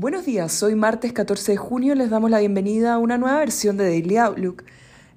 Buenos días, hoy martes 14 de junio les damos la bienvenida a una nueva versión de Daily Outlook.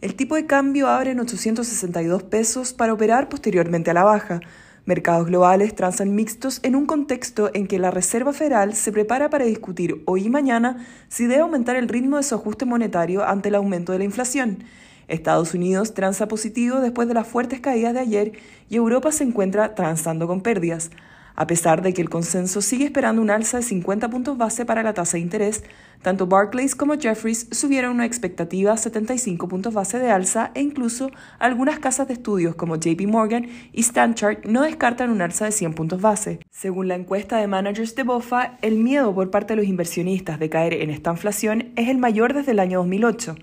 El tipo de cambio abre en 862 pesos para operar posteriormente a la baja. Mercados globales transan mixtos en un contexto en que la Reserva Federal se prepara para discutir hoy y mañana si debe aumentar el ritmo de su ajuste monetario ante el aumento de la inflación. Estados Unidos transa positivo después de las fuertes caídas de ayer y Europa se encuentra transando con pérdidas. A pesar de que el consenso sigue esperando un alza de 50 puntos base para la tasa de interés, tanto Barclays como Jeffries subieron una expectativa 75 puntos base de alza e incluso algunas casas de estudios como JP Morgan y Stanchart no descartan un alza de 100 puntos base. Según la encuesta de managers de BOFA, el miedo por parte de los inversionistas de caer en esta inflación es el mayor desde el año 2008.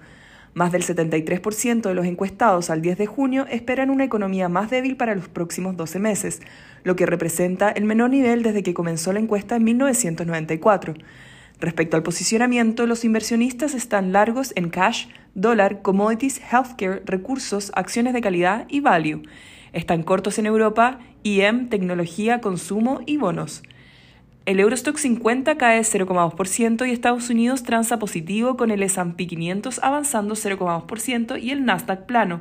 Más del 73% de los encuestados al 10 de junio esperan una economía más débil para los próximos 12 meses, lo que representa el menor nivel desde que comenzó la encuesta en 1994. Respecto al posicionamiento, los inversionistas están largos en cash, dólar, commodities, healthcare, recursos, acciones de calidad y value. Están cortos en Europa, IM, tecnología, consumo y bonos. El Eurostock 50 cae 0,2% y Estados Unidos transa positivo con el S&P 500 avanzando 0,2% y el Nasdaq plano.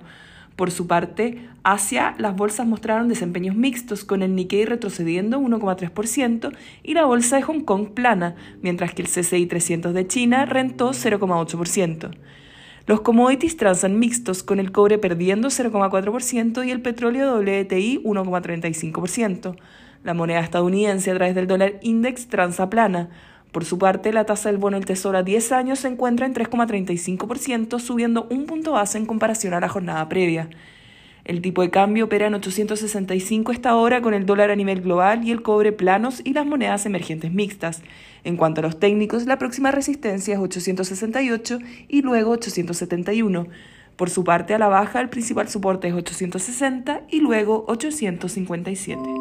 Por su parte, Asia, las bolsas mostraron desempeños mixtos, con el Nikkei retrocediendo 1,3% y la bolsa de Hong Kong plana, mientras que el CCI 300 de China rentó 0,8%. Los commodities transan mixtos, con el cobre perdiendo 0,4% y el petróleo WTI 1,35%. La moneda estadounidense a través del dólar index transa plana. Por su parte, la tasa del bono del Tesoro a 10 años se encuentra en 3,35%, subiendo un punto base en comparación a la jornada previa. El tipo de cambio opera en 865 esta hora con el dólar a nivel global y el cobre planos y las monedas emergentes mixtas. En cuanto a los técnicos, la próxima resistencia es 868 y luego 871. Por su parte, a la baja, el principal soporte es 860 y luego 857.